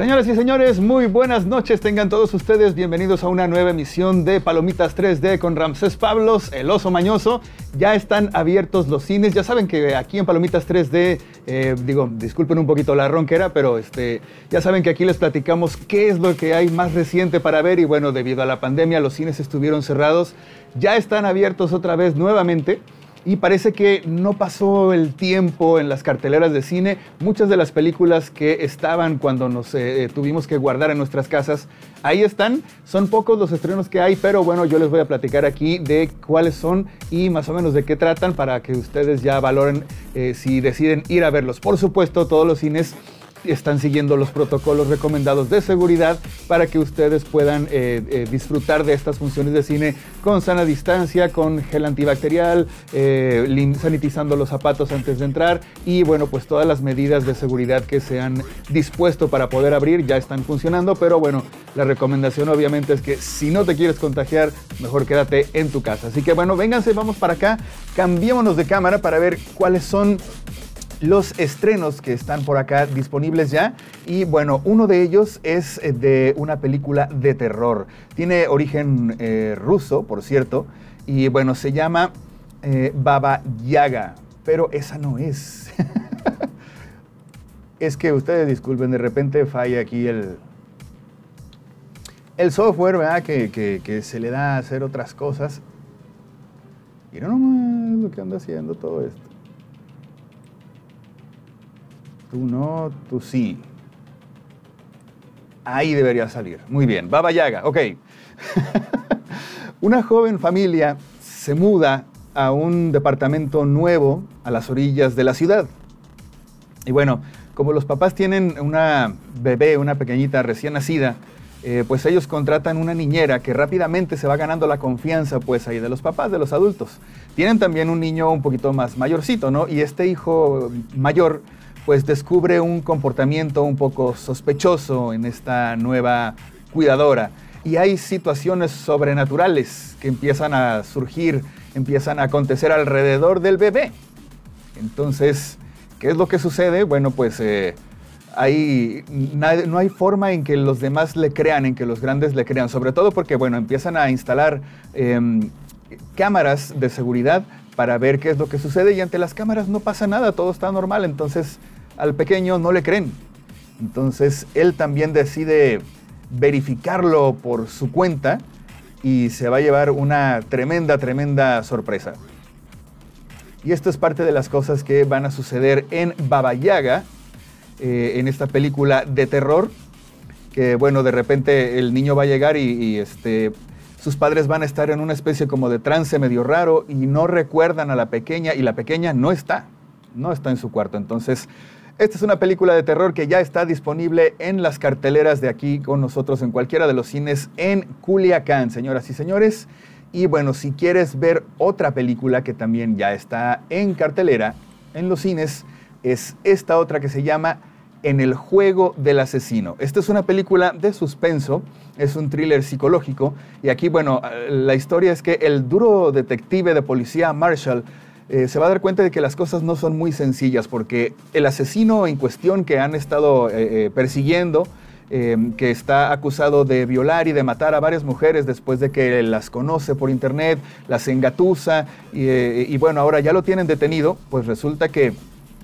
Señoras y señores, muy buenas noches. Tengan todos ustedes bienvenidos a una nueva emisión de Palomitas 3D con Ramsés Pablos, el oso mañoso. Ya están abiertos los cines. Ya saben que aquí en Palomitas 3D, eh, digo, disculpen un poquito la ronquera, pero este, ya saben que aquí les platicamos qué es lo que hay más reciente para ver. Y bueno, debido a la pandemia, los cines estuvieron cerrados. Ya están abiertos otra vez nuevamente. Y parece que no pasó el tiempo en las carteleras de cine. Muchas de las películas que estaban cuando nos eh, tuvimos que guardar en nuestras casas, ahí están. Son pocos los estrenos que hay, pero bueno, yo les voy a platicar aquí de cuáles son y más o menos de qué tratan para que ustedes ya valoren eh, si deciden ir a verlos. Por supuesto, todos los cines están siguiendo los protocolos recomendados de seguridad para que ustedes puedan eh, eh, disfrutar de estas funciones de cine con sana distancia, con gel antibacterial, eh, sanitizando los zapatos antes de entrar y bueno, pues todas las medidas de seguridad que se han dispuesto para poder abrir ya están funcionando, pero bueno, la recomendación obviamente es que si no te quieres contagiar, mejor quédate en tu casa. Así que bueno, vénganse, vamos para acá, cambiémonos de cámara para ver cuáles son los estrenos que están por acá disponibles ya. Y bueno, uno de ellos es eh, de una película de terror. Tiene origen eh, ruso, por cierto. Y bueno, se llama eh, Baba Yaga. Pero esa no es. es que ustedes disculpen, de repente falla aquí el, el software, ¿verdad? Que, que, se le da a hacer otras cosas. Y no nomás lo que anda haciendo todo esto. Tú no, tú sí. Ahí debería salir. Muy bien. Baba Yaga, ok. Una joven familia se muda a un departamento nuevo a las orillas de la ciudad. Y bueno, como los papás tienen una bebé, una pequeñita recién nacida, eh, pues ellos contratan una niñera que rápidamente se va ganando la confianza pues ahí de los papás, de los adultos. Tienen también un niño un poquito más mayorcito, ¿no? Y este hijo mayor pues descubre un comportamiento un poco sospechoso en esta nueva cuidadora. Y hay situaciones sobrenaturales que empiezan a surgir, empiezan a acontecer alrededor del bebé. Entonces, ¿qué es lo que sucede? Bueno, pues eh, no hay forma en que los demás le crean, en que los grandes le crean, sobre todo porque, bueno, empiezan a instalar em, cámaras de seguridad para ver qué es lo que sucede y ante las cámaras no pasa nada, todo está normal, entonces al pequeño no le creen. Entonces él también decide verificarlo por su cuenta y se va a llevar una tremenda, tremenda sorpresa. Y esto es parte de las cosas que van a suceder en Baba Yaga, eh, en esta película de terror, que bueno, de repente el niño va a llegar y, este, sus padres van a estar en una especie como de trance medio raro y no recuerdan a la pequeña y la pequeña no está, no está en su cuarto. Entonces, esta es una película de terror que ya está disponible en las carteleras de aquí con nosotros en cualquiera de los cines en Culiacán, señoras y señores. Y bueno, si quieres ver otra película que también ya está en cartelera en los cines, es esta otra que se llama En el juego del asesino. Esta es una película de suspenso, es un thriller psicológico y aquí, bueno, la historia es que el duro detective de policía Marshall eh, se va a dar cuenta de que las cosas no son muy sencillas, porque el asesino en cuestión que han estado eh, eh, persiguiendo, que está acusado de violar y de matar a varias mujeres después de que las conoce por internet, las engatusa, y bueno, ahora ya lo tienen detenido, pues resulta que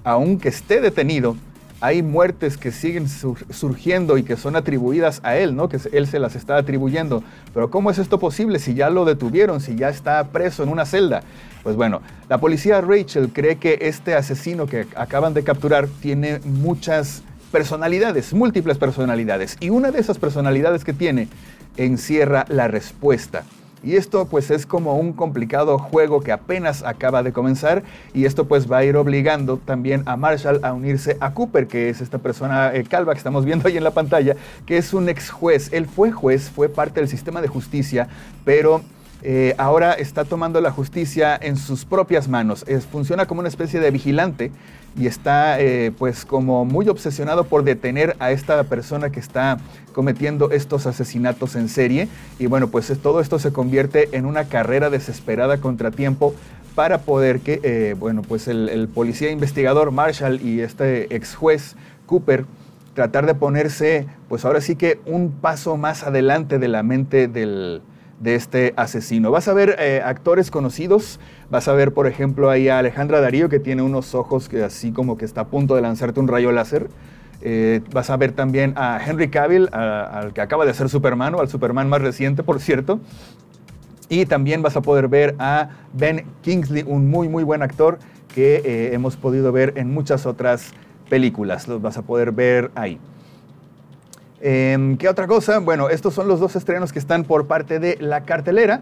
aunque esté detenido, hay muertes que siguen surgiendo y que son atribuidas a él, ¿no? Que él se las está atribuyendo. Pero ¿cómo es esto posible si ya lo detuvieron, si ya está preso en una celda? Pues bueno, la policía Rachel cree que este asesino que acaban de capturar tiene muchas personalidades, múltiples personalidades. Y una de esas personalidades que tiene encierra la respuesta. Y esto pues es como un complicado juego que apenas acaba de comenzar y esto pues va a ir obligando también a Marshall a unirse a Cooper, que es esta persona eh, calva que estamos viendo ahí en la pantalla, que es un ex juez. Él fue juez, fue parte del sistema de justicia, pero eh, ahora está tomando la justicia en sus propias manos. funciona como una especie de vigilante y está eh, pues como muy obsesionado por detener a esta persona que está cometiendo estos asesinatos en serie. Y bueno, pues todo esto se convierte en una carrera desesperada contra tiempo para poder que, eh, bueno, pues el, policía investigador Marshall y este ex juez Cooper tratar de ponerse, pues ahora sí que un paso más adelante de la mente del, de este asesino. Vas a ver eh, actores conocidos, vas a ver por ejemplo ahí a Alejandra Darío que tiene unos ojos que así como que está a punto de lanzarte un rayo láser. Eh, vas a ver también a Henry Cavill, al que acaba de ser Superman o al Superman más reciente, por cierto. Y también vas a poder ver a Ben Kingsley, un muy muy buen actor que eh, hemos podido ver en muchas otras películas. Los vas a poder ver ahí. Em, ¿Qué otra cosa? Bueno, estos son los dos estrenos que están por parte de la cartelera.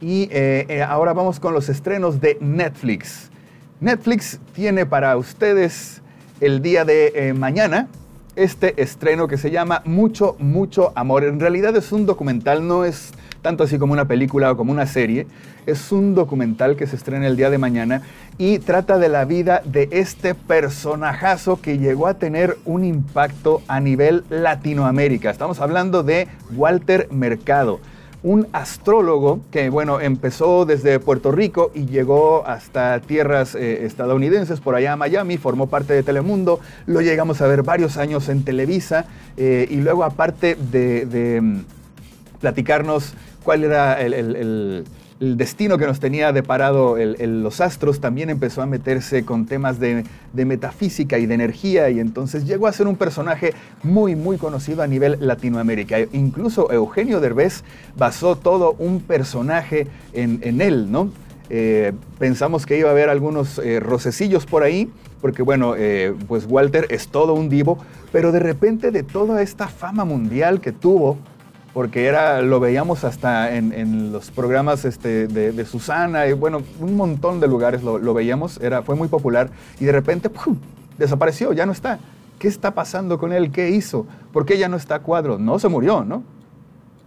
Y eh, eh, ahora vamos con los estrenos de Netflix. Netflix tiene para ustedes el día de eh, mañana este estreno que se llama Mucho, mucho amor. En realidad es un documental, no es tanto así como una película o como una serie. Es un documental que se estrena el día de mañana y trata de la vida de este personajazo que llegó a tener un impacto a nivel Latinoamérica. Estamos hablando de Walter Mercado un astrólogo que, bueno, empezó desde Puerto Rico y llegó hasta tierras eh, estadounidenses, por allá a Miami, formó parte de Telemundo, lo llegamos a ver varios años en Televisa eh, y luego aparte de mm, platicarnos cuál era el, destino que nos tenía deparado los astros, también empezó a meterse con temas de, metafísica y de energía y entonces llegó a ser un personaje muy, muy conocido a nivel Latinoamérica. Incluso Eugenio Derbez basó todo un personaje en, él, ¿no? Eh, pensamos que iba a haber algunos eh, rocecillos por ahí, porque bueno, eh, pues Walter es todo un divo, pero de repente de toda esta fama mundial que tuvo, porque era, lo veíamos hasta en, los programas este, de, Susana, y bueno, un montón de lugares lo, veíamos, era, fue muy popular, y de repente desapareció, ya no está. ¿Qué está pasando con él? ¿Qué hizo? ¿Por qué ya no está a cuadro? No se murió, ¿no?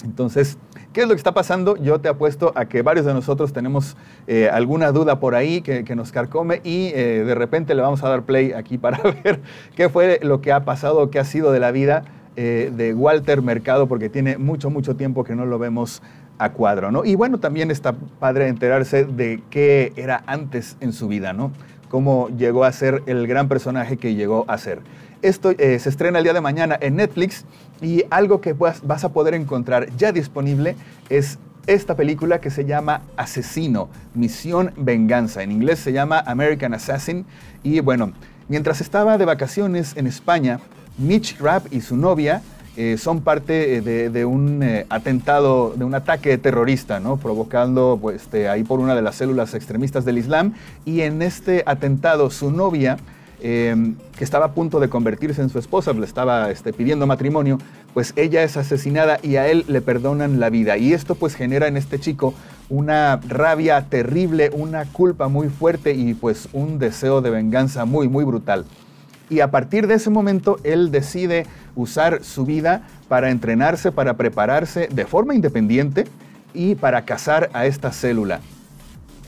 Entonces, ¿qué es lo que está pasando? Yo te apuesto a que varios de nosotros tenemos eh, alguna duda por ahí que, nos carcome y eh, de repente le vamos a dar play aquí para ver qué fue lo que ha pasado, qué ha sido de la vida eh, de Walter Mercado, porque tiene mucho, mucho tiempo que no lo vemos a cuadro, ¿no? Y bueno, también está padre enterarse de qué era antes en su vida, ¿no? Cómo llegó a ser el gran personaje que llegó a ser. Esto eh, se estrena el día de mañana en Netflix y algo que vas, vas a poder encontrar ya disponible es esta película que se llama Asesino, Misión Venganza. En inglés se llama American Assassin. Y bueno, mientras estaba de vacaciones en España, Mitch Rapp y su novia eh, son parte eh, de, un eh, atentado, de un ataque terrorista, ¿no? provocando pues, este, ahí por una de las células extremistas del Islam. Y en este atentado su novia, que estaba a punto de convertirse en su esposa, le estaba este, pidiendo matrimonio, pues ella es asesinada y a él le perdonan la vida. Y esto pues genera en este chico una rabia terrible, una culpa muy fuerte y pues un deseo de venganza muy, muy brutal. Y a partir de ese momento, él decide usar su vida para entrenarse, para prepararse de forma independiente y para cazar a esta célula.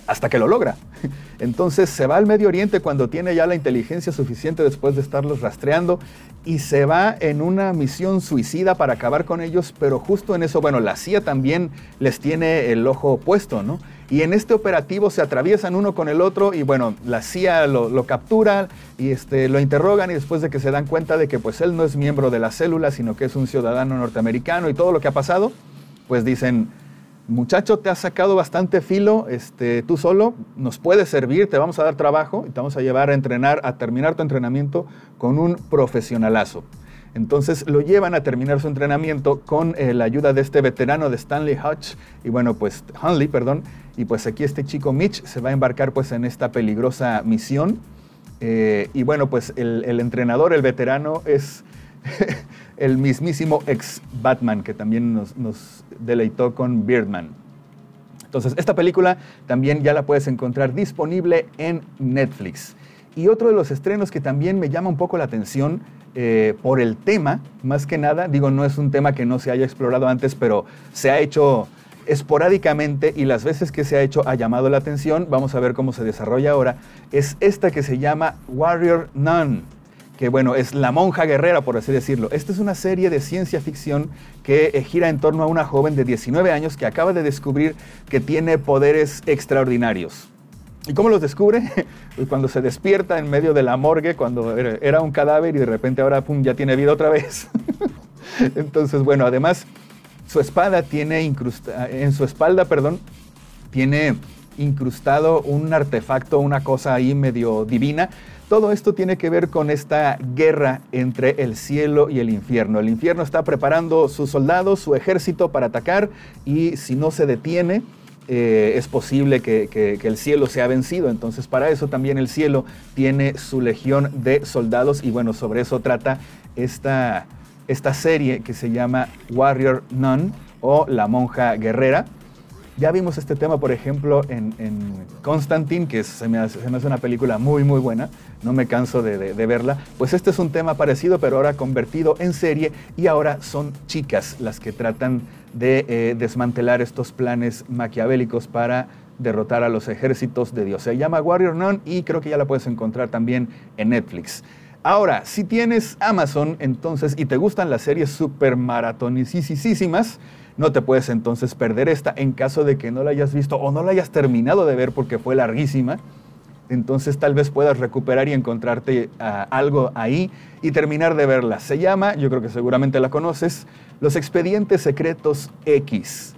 Hasta que lo logra. Entonces se va al Medio Oriente cuando tiene ya la inteligencia suficiente después de estarlos rastreando y se va en una misión suicida para acabar con ellos, pero justo en eso, bueno, la CIA también les tiene el ojo puesto, ¿no? Y en este operativo se atraviesan uno con el otro y bueno, la CIA lo, captura y este, lo interrogan y después de que se dan cuenta de que pues él no es miembro de la célula, sino que es un ciudadano norteamericano y todo lo que ha pasado, pues dicen, muchacho, te has sacado bastante filo, este, tú solo, nos puedes servir, te vamos a dar trabajo y te vamos a llevar a entrenar, a terminar tu entrenamiento con un profesionalazo. Entonces lo llevan a terminar su entrenamiento con eh, la ayuda de este veterano de Stanley Hutch y bueno, pues Hunley, perdón, y pues aquí este chico Mitch se va a embarcar pues en esta peligrosa misión. Eh, y bueno, pues el, entrenador, el veterano, es el mismísimo ex Batman que también nos, nos deleitó con Beardman. Entonces, esta película también ya la puedes encontrar disponible en Netflix. Y otro de los estrenos que también me llama un poco la atención eh, por el tema, más que nada, digo, no es un tema que no se haya explorado antes, pero se ha hecho esporádicamente y las veces que se ha hecho ha llamado la atención, vamos a ver cómo se desarrolla ahora, es esta que se llama Warrior Nun, que bueno, es la monja guerrera, por así decirlo. Esta es una serie de ciencia ficción que eh, gira en torno a una joven de 19 años que acaba de descubrir que tiene poderes extraordinarios. ¿Y cómo los descubre? Pues cuando se despierta en medio de la morgue, cuando era un cadáver y de repente ahora pum, ya tiene vida otra vez. Entonces, bueno, además su espada tiene incrusta, en su espalda, perdón, tiene incrustado un artefacto, una cosa ahí medio divina. Todo esto tiene que ver con esta guerra entre el cielo y el infierno. El infierno está preparando sus soldados, su ejército para atacar y si no se detiene, eh, es posible que, el cielo sea vencido. Entonces para eso también el cielo tiene su legión de soldados y bueno, sobre eso trata esta, esta serie que se llama Warrior Nun o La Monja Guerrera. Ya vimos este tema, por ejemplo, en, Constantine, que se me, hace, una película muy, muy buena. No me canso de, verla. Pues este es un tema parecido, pero ahora convertido en serie. Y ahora son chicas las que tratan de eh, desmantelar estos planes maquiavélicos para derrotar a los ejércitos de Dios. Se llama Warrior Nun y creo que ya la puedes encontrar también en Netflix. Ahora, si tienes Amazon entonces y te gustan las series super maratonicísimas, no te puedes entonces perder esta en caso de que no la hayas visto o no la hayas terminado de ver porque fue larguísima. Entonces tal vez puedas recuperar y encontrarte ah, algo ahí y terminar de verla. Se llama, yo creo que seguramente la conoces, Los Expedientes Secretos X.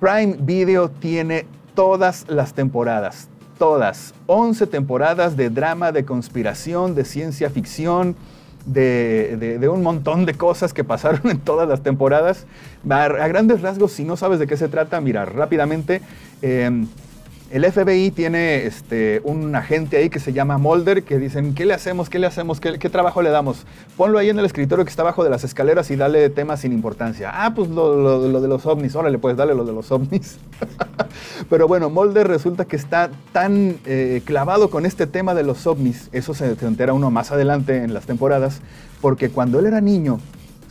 Prime Video tiene todas las temporadas, todas. 11 temporadas de drama, de conspiración, de ciencia ficción, de, un montón de cosas que pasaron en todas las temporadas. A, grandes rasgos, si no sabes de qué se trata, mira, rápidamente. Em, el FBI tiene este, un agente ahí que se llama Mulder, que dicen, ¿qué le hacemos? ¿Qué le hacemos? ¿Qué, trabajo le damos? Ponlo ahí en el escritorio que está abajo de las escaleras y dale temas sin importancia. Ah, pues lo, de los ovnis, órale, pues dale lo de los ovnis. Pero bueno, Mulder resulta que está tan eh, clavado con este tema de los ovnis, eso se entera uno más adelante en las temporadas, porque cuando él era niño,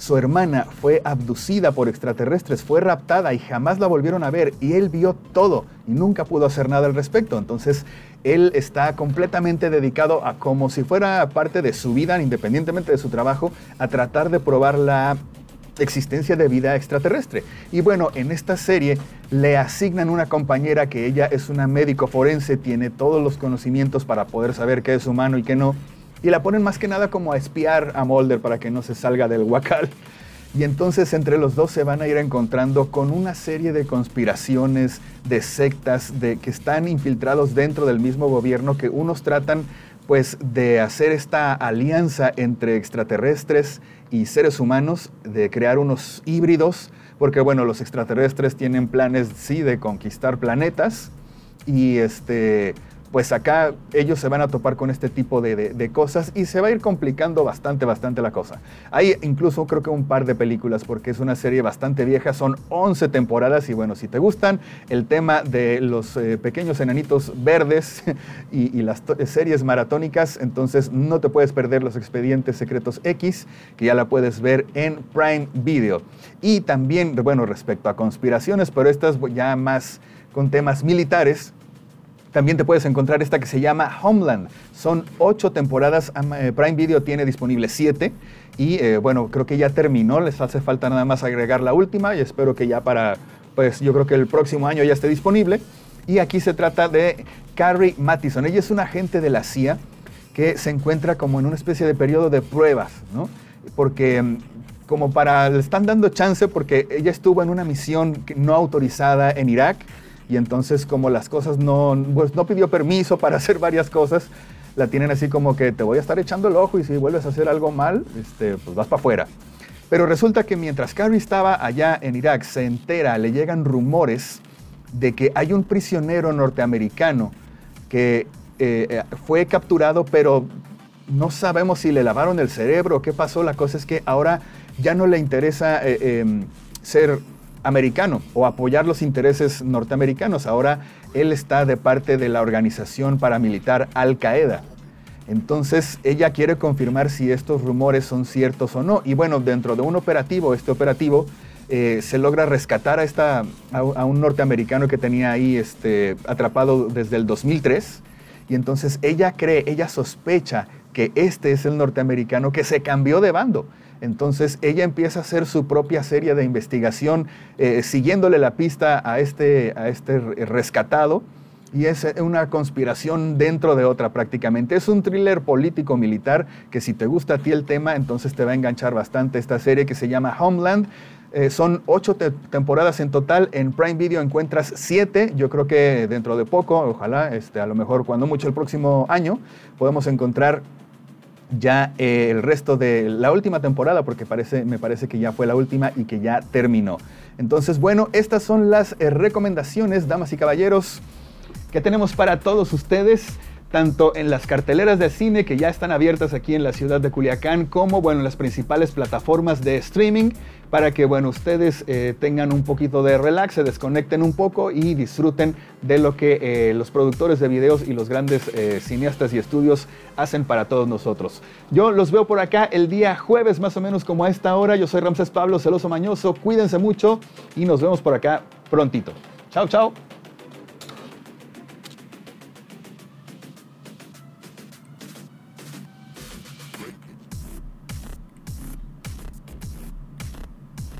su hermana fue abducida por extraterrestres, fue raptada y jamás la volvieron a ver y él vio todo y nunca pudo hacer nada al respecto. Entonces él está completamente dedicado a como si fuera parte de su vida, independientemente de su trabajo, a tratar de probar la existencia de vida extraterrestre. Y bueno, en esta serie le asignan una compañera que ella es una médico forense, tiene todos los conocimientos para poder saber qué es humano y qué no y la ponen más que nada como a espiar a Mulder para que no se salga del huacal. Y entonces entre los dos se van a ir encontrando con una serie de conspiraciones, de sectas, de que están infiltrados dentro del mismo gobierno, que unos tratan pues de hacer esta alianza entre extraterrestres y seres humanos, de crear unos híbridos, porque bueno, los extraterrestres tienen planes sí de conquistar planetas y este pues acá ellos se van a topar con este tipo de, cosas y se va a ir complicando bastante, bastante la cosa. Hay incluso creo que un par de películas porque es una serie bastante vieja, son 11 temporadas y bueno, si te gustan el tema de los eh, pequeños enanitos verdes y, las series maratónicas, entonces no te puedes perder los expedientes secretos X, que ya la puedes ver en Prime Video. Y también, bueno, respecto a conspiraciones, pero estas ya más con temas militares, también te puedes encontrar esta que se llama Homeland. Son ocho temporadas, eh, Prime Video tiene disponible siete. Y eh, bueno, creo que ya terminó, les hace falta nada más agregar la última y espero que ya para, pues yo creo que el próximo año ya esté disponible. Y aquí se trata de Carrie Mathison. Ella es una agente de la CIA que se encuentra como en una especie de periodo de pruebas, ¿no? Porque mm, como para, le están dando chance porque ella estuvo en una misión no autorizada en Irak y entonces como las cosas no, pues no pidió permiso para hacer varias cosas, la tienen así como que te voy a estar echando el ojo y si vuelves a hacer algo mal, este, pues vas para afuera. Pero resulta que mientras Carrie estaba allá en Irak, se entera, le llegan rumores de que hay un prisionero norteamericano que eh, eh, fue capturado, pero no sabemos si le lavaron el cerebro o qué pasó. La cosa es que ahora ya no le interesa eh, em, ser americano o apoyar los intereses norteamericanos. Ahora él está de parte de la organización paramilitar Al Qaeda. Entonces ella quiere confirmar si estos rumores son ciertos o no. Y bueno, dentro de un operativo, este operativo, eh, se logra rescatar a, esta, a, un norteamericano que tenía ahí este, atrapado desde el 2003. Y entonces ella cree, ella sospecha que este es el norteamericano que se cambió de bando entonces ella empieza a hacer su propia serie de investigación, eh, siguiéndole la pista a este, a este rescatado. y es eh, una conspiración dentro de otra prácticamente. Es un thriller político-militar que si te gusta a ti el tema, entonces te va a enganchar bastante esta serie que se llama Homeland. Eh, son ocho temporadas en total. En Prime Video encuentras siete. Yo creo que dentro de poco, ojalá, este, a lo mejor cuando mucho el próximo año, podemos encontrar ya eh, el resto de la última temporada, porque parece, me parece que ya fue la última y que ya terminó. Entonces, bueno, estas son las eh, recomendaciones, damas y caballeros, que tenemos para todos ustedes tanto en las carteleras de cine que ya están abiertas aquí en la ciudad de Culiacán, como bueno, en las principales plataformas de streaming, para que bueno, ustedes eh, tengan un poquito de relax, se desconecten un poco y disfruten de lo que eh, los productores de videos y los grandes eh, cineastas y estudios hacen para todos nosotros. Yo los veo por acá el día jueves, más o menos como a esta hora. Yo soy Ramses Pablo Celoso Mañoso, cuídense mucho y nos vemos por acá prontito. Chao, chao.